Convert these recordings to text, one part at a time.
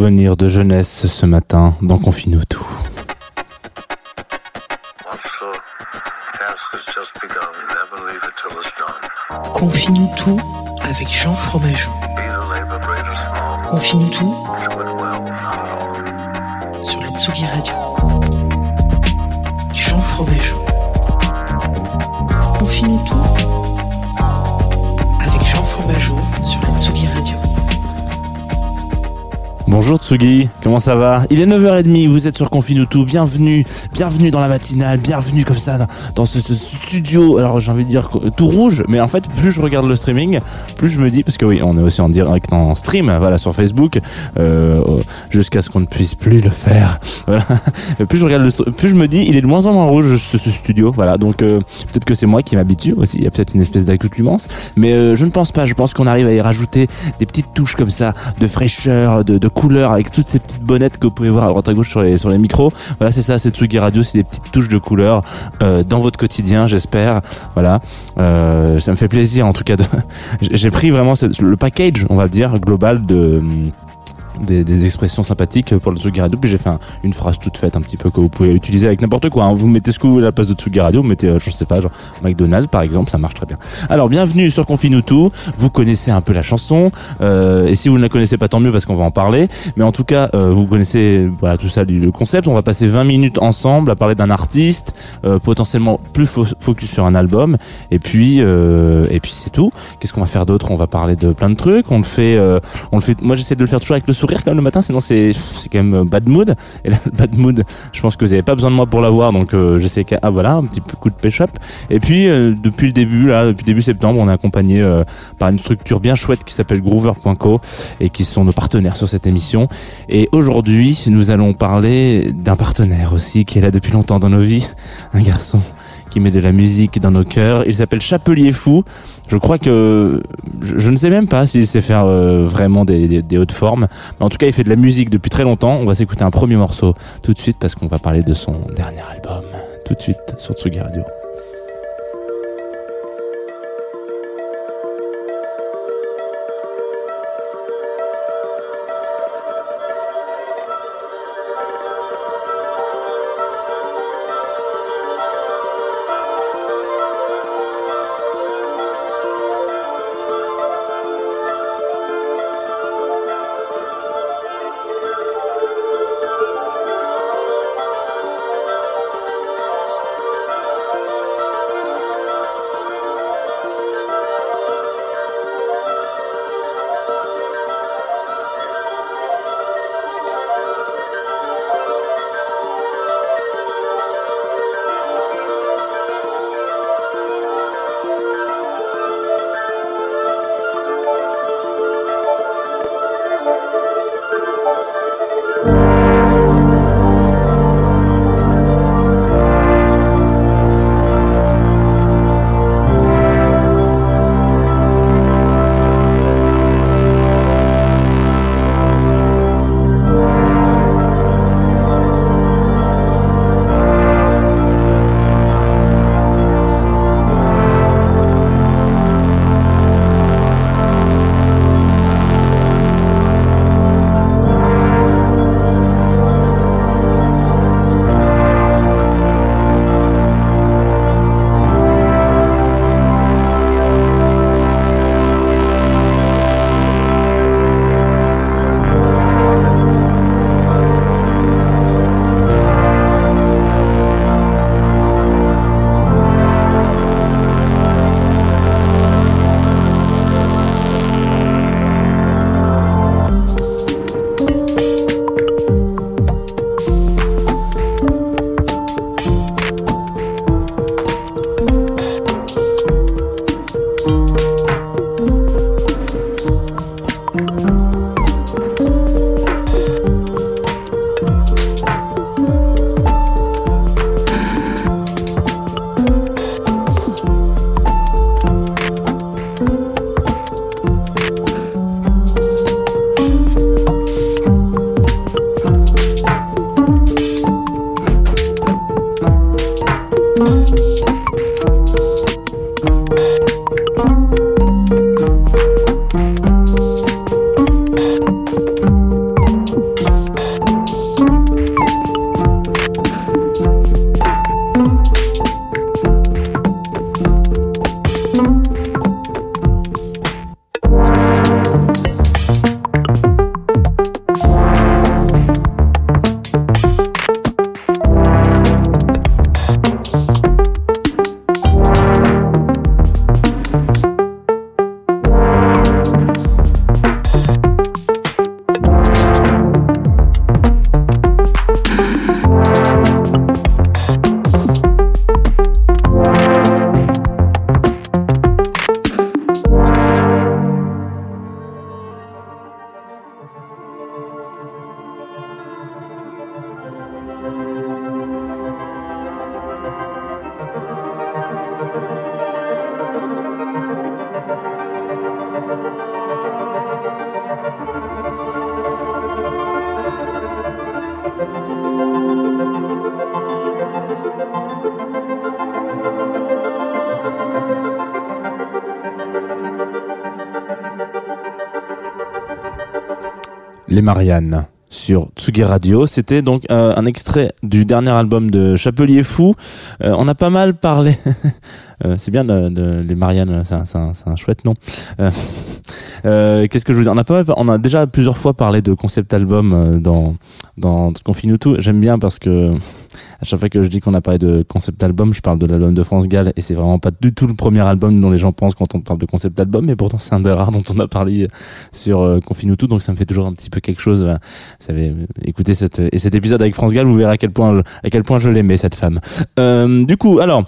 Souvenir de jeunesse ce matin dans Confine-nous tout. Confie-nous tout avec Jean Fromageau. Confie-nous tout sur la Tsugi Radio. Bonjour Tsugi, comment ça va? Il est 9h30, vous êtes sur Confine bienvenue, bienvenue dans la matinale, bienvenue comme ça dans, ce studio, alors j'ai envie de dire que- tout rouge, mais en fait plus je regarde le streaming, plus je me dis, parce que oui, on est aussi en direct en stream, voilà, sur Facebook, euh, jusqu'à ce qu'on ne puisse plus le faire, voilà. plus je regarde le plus je me dis, il est de moins en moins rouge ce, studio, voilà, donc euh, peut-être que c'est moi qui m'habitue aussi, il y a peut-être une espèce d'accoutumance, mais euh, je ne pense pas, je pense qu'on arrive à y rajouter des petites touches comme ça, de fraîcheur, de, couleur, avec toutes ces petites bonnettes que vous pouvez voir à droite à gauche sur les, sur les micros. Voilà, c'est ça, c'est Tsugi Radio, c'est des petites touches de couleur euh, dans votre quotidien, j'espère. Voilà, euh, ça me fait plaisir en tout cas. J'ai pris vraiment le package, on va dire, global de des, des expressions sympathiques pour le Tsugi Radio. Puis j'ai fait un- une phrase toute faite un petit peu que vous pouvez utiliser avec n'importe quoi. hein. Vous mettez ce que vous voulez à la place de Tsugi Radio, vous mettez, euh, je sais pas, genre McDonald's par exemple, ça marche très bien. Alors bienvenue sur Confine tout. Vous connaissez un peu la chanson, euh, et si vous ne la connaissez pas, tant mieux parce qu'on va en parler. Mais en tout cas, euh, vous connaissez voilà tout ça, le concept. On va passer 20 minutes ensemble à parler d'un artiste, euh, potentiellement plus fo- focus sur un album. Et puis, euh, et puis c'est tout. Qu'est-ce qu'on va faire d'autre? On va parler de plein de trucs. On le fait, on le fait. Moi, j'essaie de le faire toujours avec le sourire quand même le matin, sinon c'est quand même euh, bad mood. Et là, bad mood, je pense que vous avez pas besoin de moi pour l'avoir, donc euh, j'essaie que ah voilà un petit coup de pêche up. Et puis euh, depuis le début là, depuis début septembre, on est accompagné euh, par une structure bien chouette qui s'appelle Groover.co et qui sont nos partenaires sur cette émission. Et aujourd'hui, nous allons parler d'un partenaire aussi qui est là depuis longtemps dans nos vies, un garçon qui met de la musique dans nos cœurs. Il s'appelle Chapelier Fou. Je crois que je, ne sais même pas s'il sait faire euh, vraiment des hautes formes, mais en tout cas, il fait de la musique depuis très longtemps. On va s'écouter un premier morceau tout de suite parce qu'on va parler de son dernier album tout de suite sur Tsugi Radio. Les Mariannes sur Tsugi Radio. C'était donc euh, un extrait du dernier album de Chapelier Fou. Euh, on a pas mal parlé. Euh, c'est bien de, les Mariannes, c'est un chouette nom. Euh, euh, Qu'est-ce que je veux dire? On a pas on a déjà plusieurs fois parlé de concept album euh, dans dans Confine tout. J'aime bien parce que à chaque fois que je dis qu'on a parlé de concept album, je parle de l'album de France Gall et c'est vraiment pas du tout le premier album dont les gens pensent quand on parle de concept album, mais pourtant c'est un des rares dont on a parlé sur euh, Confine tout, donc ça me fait toujours un petit peu quelque chose. Vous savez, euh, écoutez cette, et cet épisode avec France Gall, vous verrez à quel point je, à quel point je l'aimais cette femme. Euh, du coup, alors.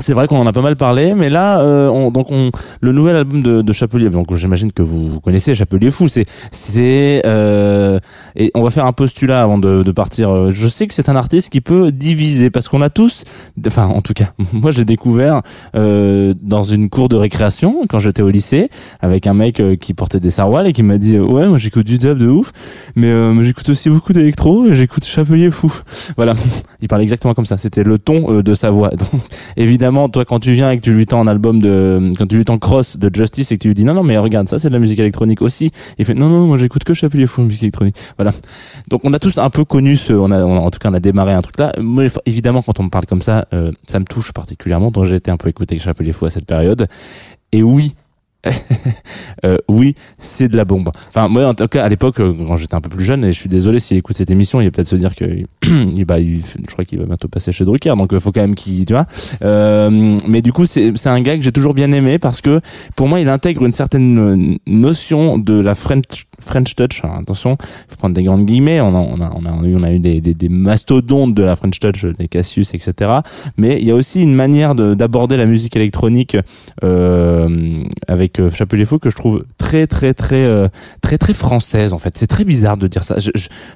C'est vrai qu'on en a pas mal parlé, mais là, euh, on, donc on, le nouvel album de, de Chapelier, donc j'imagine que vous, connaissez Chapelier Fou, c'est, c'est, euh, et on va faire un postulat avant de, de partir. Je sais que c'est un artiste qui peut diviser parce qu'on a tous, enfin en tout cas, moi j'ai découvert euh, dans une cour de récréation quand j'étais au lycée avec un mec euh, qui portait des sarouals et qui m'a dit euh, ouais moi j'écoute du dub de ouf, mais euh, moi, j'écoute aussi beaucoup d'électro et j'écoute Chapelier Fou. Voilà, il parlait exactement comme ça. C'était le ton de sa voix. Évidemment, toi, quand tu viens et que tu lui tends un album de, quand tu lui tends Cross de Justice et que tu lui dis non, non, mais regarde, ça, c'est de la musique électronique aussi. Il fait non, non, moi, j'écoute que Chapelier Fou, musique électronique. Voilà. Donc, on a tous un peu connu ce, on a, on en tout cas, on a démarré un truc là. Moi, évidemment, quand on me parle comme ça, euh, ça me touche particulièrement. Donc, j'ai été un peu écouté Chapelier Fou à cette période. Et oui, euh, oui, c'est de la bombe. Enfin, moi, en tout cas, à l'époque, euh, quand j'étais un peu plus jeune, et je suis désolé s'il écoute cette émission, il va peut-être se dire que, bah, il- je crois qu'il va bientôt passer chez Drucker, donc il faut quand même qu'il, tu vois. Euh, mais du coup, c'est c'est un gars que j'ai toujours bien aimé parce que, pour moi, il intègre une certaine euh, notion de la French French Touch. Alors, attention, il faut prendre des grandes guillemets. On a, on a, on a eu, on a eu des, des, des mastodontes de la French Touch, des Cassius, etc. Mais il y a aussi une manière de- d'aborder la musique électronique euh, avec euh, Chapelier Fou que je trouve très, très, très, euh, très, très française en fait. C'est très bizarre de dire ça.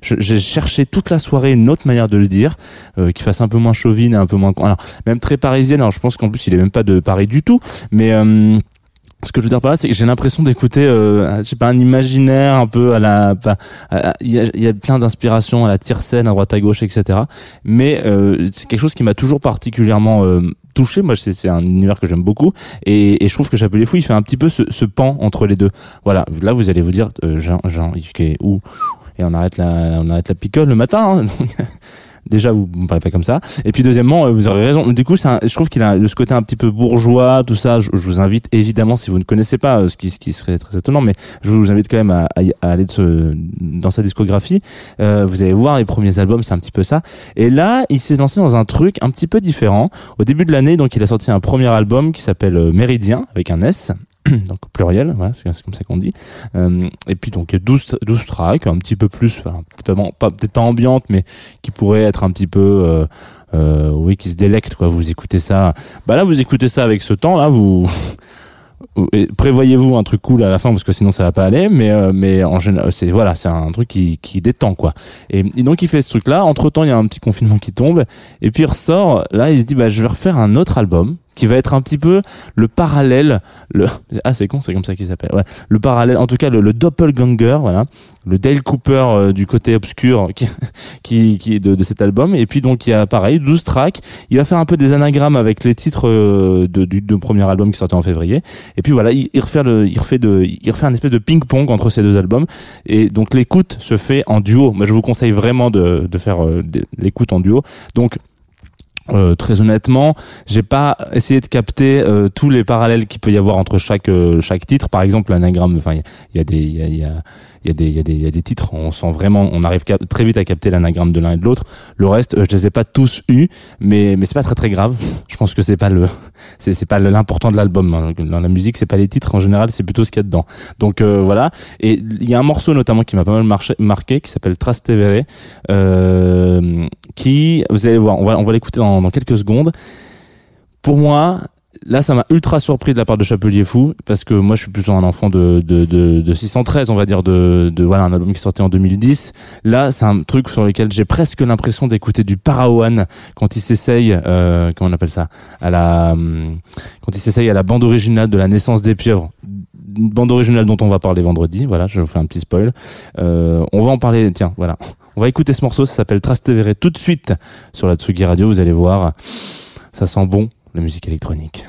J'ai cherché toute la soirée une autre manière de le dire, euh, qui fasse un peu moins chauvine et un peu moins, alors même très parisienne. Alors je pense qu'en plus il est même pas de Paris du tout, mais euh, ce que je veux dire par là, c'est que j'ai l'impression d'écouter, euh, je sais pas, un imaginaire un peu à la, il y a, plein d'inspirations à la tire-scène à droite à gauche, etc. Mais euh, c'est quelque chose qui m'a toujours particulièrement euh, touché. Moi, c'est un univers que j'aime beaucoup, et, et je trouve que Chapelier Fou, il fait un petit peu ce, ce pan entre les deux. Voilà, là, vous allez vous dire, euh, Jean, Jean, il fait où? Et on arrête la, on arrête la picole le matin. hein. Déjà, vous ne me parlez pas comme ça. Et puis, deuxièmement, euh, vous avez raison. Du coup, un- je trouve qu'il a ce côté un petit peu bourgeois, tout ça. Je, vous invite, évidemment, si vous ne connaissez pas, euh, ce qui, ce qui serait très étonnant, mais je vous invite quand même à, à à aller de ce, dans sa discographie. Euh, vous allez voir les premiers albums, c'est un petit peu ça. Et là, il s'est lancé dans un truc un petit peu différent. Au début de l'année, donc, il a sorti un premier album qui s'appelle euh, Méridien, avec un S. donc pluriel, voilà, c'est comme ça qu'on dit. Euh, et puis donc 12, 12 tracks, un petit peu plus, peut-être pas, pas ambiante, mais qui pourrait être un petit peu, euh, euh, oui, qui se délecte quoi. Vous écoutez ça, bah là vous écoutez ça avec ce temps là, vous prévoyez-vous un truc cool à la fin parce que sinon ça va pas aller mais euh, mais en général c'est voilà c'est un truc qui qui détend quoi. Et, et donc il fait ce truc là entre temps il y a un petit confinement qui tombe et puis il ressort. Là il se dit bah je vais refaire un autre album qui va être un petit peu le parallèle le ah c'est con c'est comme ça qu'il s'appelle ouais. Le parallèle en tout cas le, le doppelganger voilà. Le Dale Cooper euh, du côté obscur qui qui, qui est de, de cet album. Et puis donc il y a pareil 12 tracks. Il va faire un peu des anagrammes avec les titres euh, de, du, premier album qui sortait en février. Et puis voilà il, il refait le il refait de il refait un espèce de ping pong entre ces deux albums. Et donc l'écoute se fait en duo. Moi je vous conseille vraiment de, de faire euh, l'écoute en duo. Donc euh, très honnêtement, j'ai pas essayé de capter euh, tous les parallèles qu'il peut y avoir entre chaque euh, chaque titre. Par exemple, l'anagramme. Enfin, il y a- des il y a il y a des il y a des il y a des titres. On sent vraiment, on arrive très vite à capter l'anagramme de l'un et de l'autre. Le reste, euh, je les ai pas tous eus, mais mais c'est pas très très grave. Je pense que c'est pas le c'est c'est pas l'important de l'album. hein. Dans la musique, c'est pas les titres en général, c'est plutôt ce qu'il y a dedans. Donc euh, voilà. Et il y a un morceau notamment qui m'a pas mal marqué, qui s'appelle Trastevere, euh, qui, vous allez voir, on va, on va l'écouter dans, dans quelques secondes. Pour moi, là, ça m'a ultra surpris de la part de Chapelier Fou, parce que moi, je suis plutôt un enfant de, de, de, de 613, on va dire, de, de voilà, un album qui sortait en 2010. Là, c'est un truc sur lequel j'ai presque l'impression d'écouter du Parawan quand il s'essaye, euh, comment on appelle ça, à la, hum, quand il s'essaye à la bande originale de la naissance des pieuvres. Une bande originale dont on va parler vendredi. Voilà, je vous fais un petit spoil. Euh, on va en parler. Tiens, voilà. On va écouter ce morceau. Ça s'appelle Trastevere tout de suite sur la Tsugi Radio. Vous allez voir, ça sent bon la musique électronique.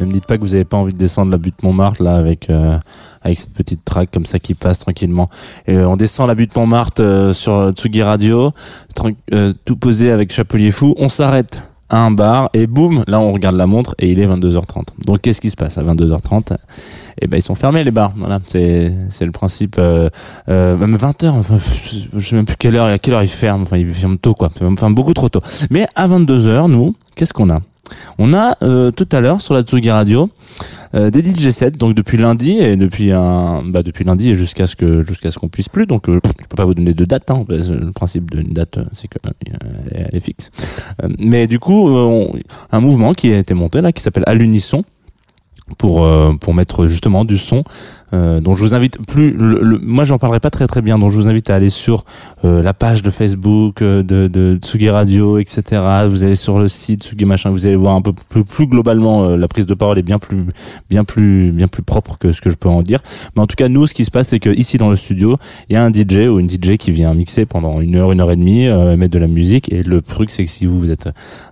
Ne me dites pas que vous avez pas envie de descendre la butte Montmartre là avec euh, avec cette petite track comme ça qui passe tranquillement. Et euh, on descend la butte Montmartre euh, sur Tsugi Radio, euh, tout posé avec Chapelier Fou. On s'arrête à un bar et boum, là on regarde la montre et il est 22h30. Donc qu'est-ce qui se passe à 22h30 Eh ben ils sont fermés les bars. Voilà, c'est c'est le principe. euh, euh, même 20h, enfin, je sais même plus quelle heure. À quelle heure ils ferment Enfin ils ferment tôt quoi. Enfin beaucoup trop tôt. Mais à 22h, nous, qu'est-ce qu'on a? On a euh, tout à l'heure sur la Tsugi Radio euh, des DJ sets donc depuis lundi et depuis un bah depuis lundi et jusqu'à ce que jusqu'à ce qu'on puisse plus donc euh, je peux pas vous donner de date hein, parce que le principe d'une date euh, c'est que euh, elle est- fixe. Euh, mais du coup un mouvement qui a été monté là qui s'appelle à l'unisson pour pour mettre justement du son euh, dont je vous invite plus le, le- moi j'en parlerai pas très très bien donc je vous invite à aller sur euh, la page de Facebook euh, de, de Tsugi Radio etc vous allez sur le site Tsugi machin vous allez voir un peu plus, plus globalement euh, la prise de parole est bien plus bien plus bien plus propre que ce que je peux en dire. Mais en tout cas nous ce qui se passe c'est que ici dans le studio il y a un DJ ou une DJ qui vient mixer pendant une heure une heure et demie euh, mettre de la musique. Et le truc c'est que si vous vous êtes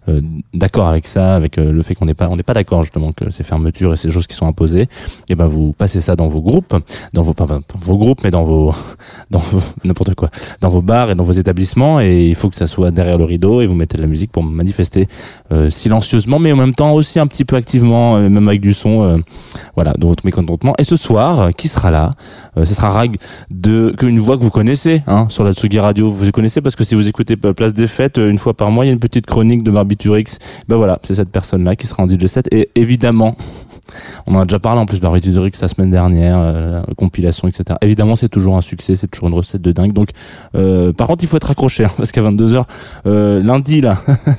euh, d'accord avec ça avec le fait qu'on n'est pas on n'est pas d'accord justement que ces fermetures et ces choses qui sont imposées et ben vous passez ça dans vos groupes dans vos pas vos groupes mais dans vos dans n'importe quoi dans vos bars et dans vos établissements et il faut que ça soit derrière le rideau et vous mettez de la musique pour manifester euh, silencieusement mais en même temps aussi un petit peu activement euh, même avec du son euh, voilà dans votre mécontentement. Et ce soir euh, qui sera là? Ce sera Rag de qu'une voix que vous connaissez hein, sur la Tsugi Radio. Vous connaissez parce que si vous écoutez Place des Fêtes une fois par mois il y a une petite chronique de Barbiturix. Ben voilà c'est cette personne là qui sera en DJ set. Et évidemment on en a déjà parlé en plus Barbiturix la semaine dernière la compilation, etc. Évidemment, c'est toujours un succès, c'est toujours une recette de dingue. Donc, euh, par contre, il faut être accroché hein, parce qu'à 22 h lundi là,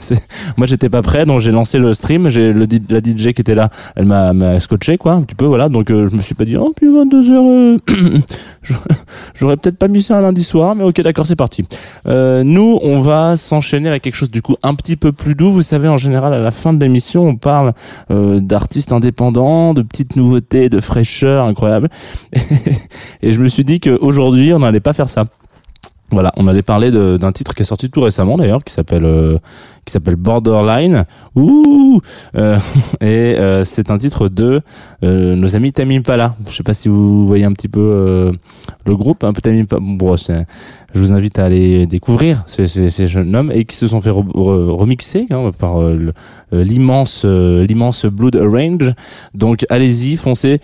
moi j'étais pas prêt, donc j'ai lancé le stream. J'ai le la DJ qui était là, elle m'a scotché quoi, un petit peu voilà. Donc euh, je me suis pas dit oh puis 22 h j'aurais peut-être pas mis ça un lundi soir, mais ok d'accord c'est parti. Euh, nous, on va s'enchaîner avec quelque chose du coup un petit peu plus doux. Vous savez, en général, à la fin de l'émission, on parle euh, d'artistes indépendants, de petites nouveautés, de fraîcheur incroyable. Et je me suis dit qu'aujourd'hui, on n'allait pas faire ça. Voilà, on allait parler d'un titre qui est sorti tout récemment d'ailleurs, qui s'appelle euh, qui s'appelle Borderline. Ouh Euh, Et euh, c'est un titre de euh, nos amis Tame Impala. Je sais pas si vous voyez un petit peu le groupe, un peu. Bon, c'est- je vous invite à aller découvrir ces, jeunes hommes et qui se sont fait re- re- remixer hein, par l'immense l'immense Blood Range. Donc allez-y, foncez.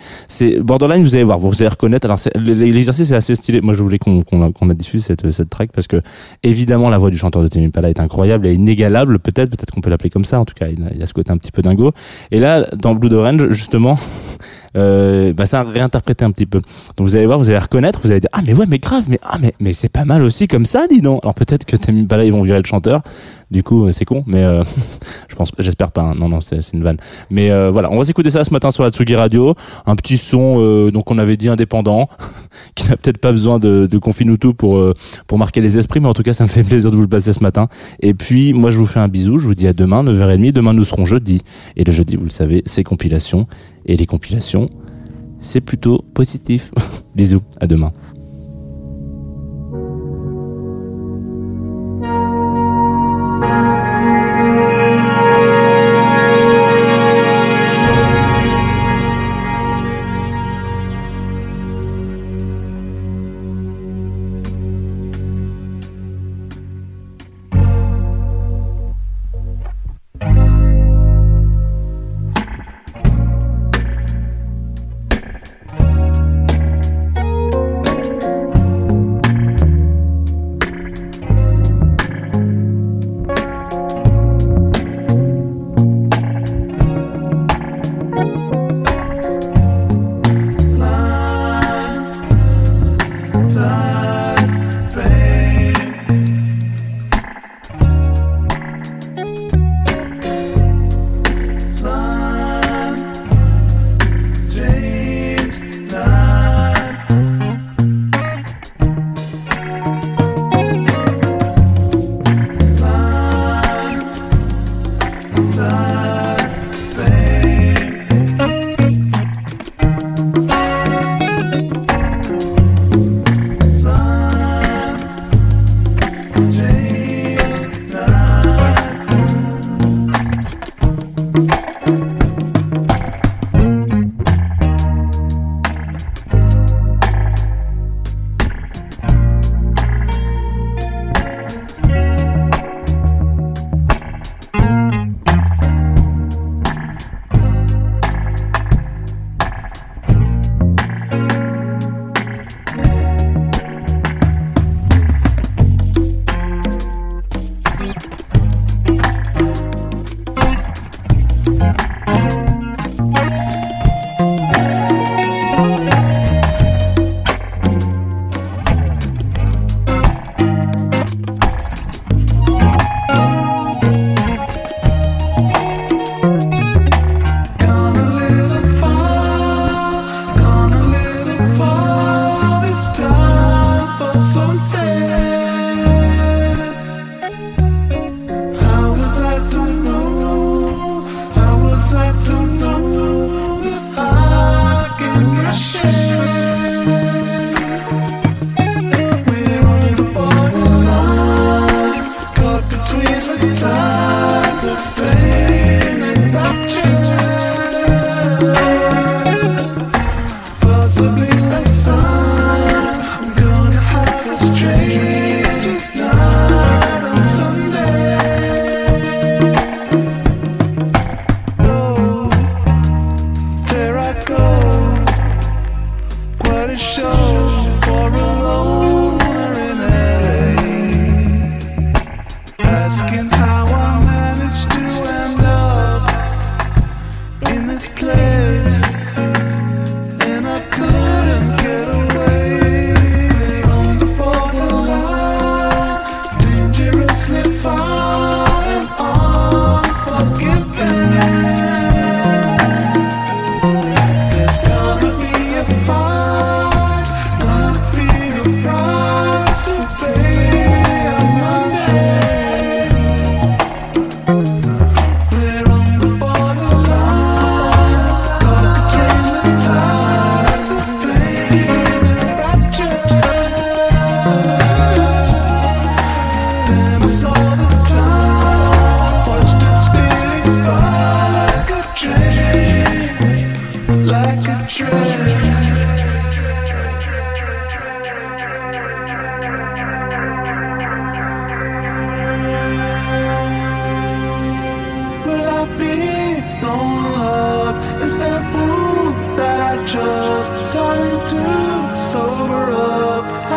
Borderline, vous allez voir, vous allez reconnaître. Alors l'exercice est assez stylé. Moi, je voulais qu'on diffuse cette cette track parce que évidemment la voix du chanteur de Tame Impala est incroyable, elle est inégalable. Peut-être, peut-être qu'on peut l'appeler comme ça. En tout cas, il a, a ce côté un petit peu dingo. Et là, dans Blood Orange, justement, euh, bah, ça a réinterprété un petit peu. Donc vous allez voir, vous allez reconnaître, vous allez dire ah mais ouais mais grave, mais ah mais mais c'est pas mal aussi comme ça, dis donc. Alors peut-être que Tame Impala ils vont virer le chanteur. Du coup, euh, c'est con, mais euh, je pense, j'espère pas. hein. Non, non, c'est une vanne. Mais euh, voilà, on va s'écouter ça ce matin sur la Tsugi Radio. Un petit son, euh, donc on avait dit indépendant, qui n'a peut-être pas besoin de, de Confinutu pour pour marquer les esprits, mais en tout cas, ça me fait plaisir de vous le passer ce matin. Et puis, moi, je vous fais un bisou. Je vous dis à demain, 9h30. Demain, nous serons jeudi. Et le jeudi, vous le savez, c'est compilation. Et les compilations, c'est plutôt positif. Bisous, à demain.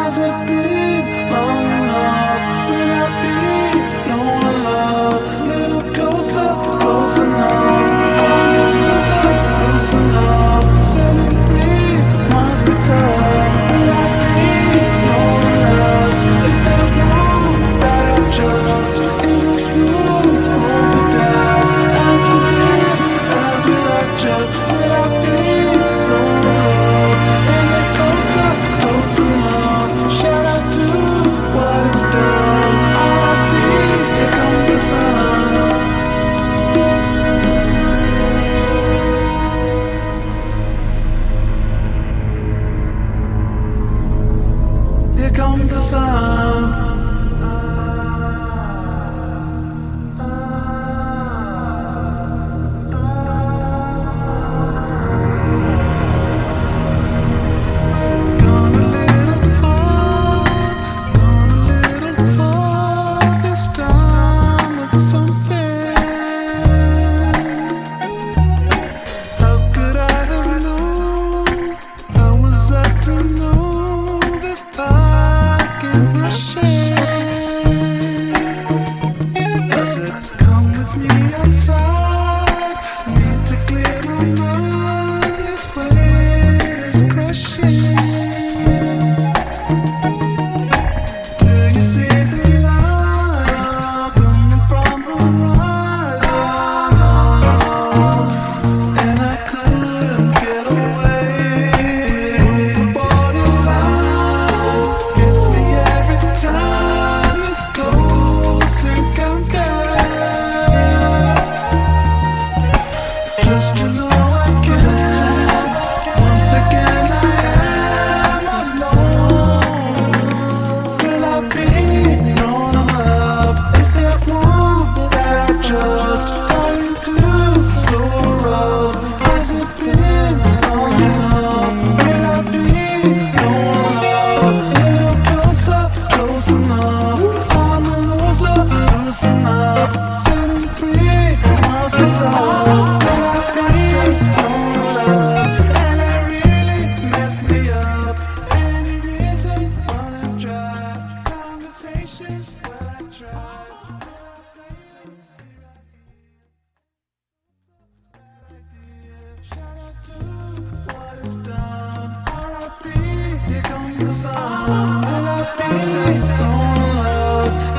as it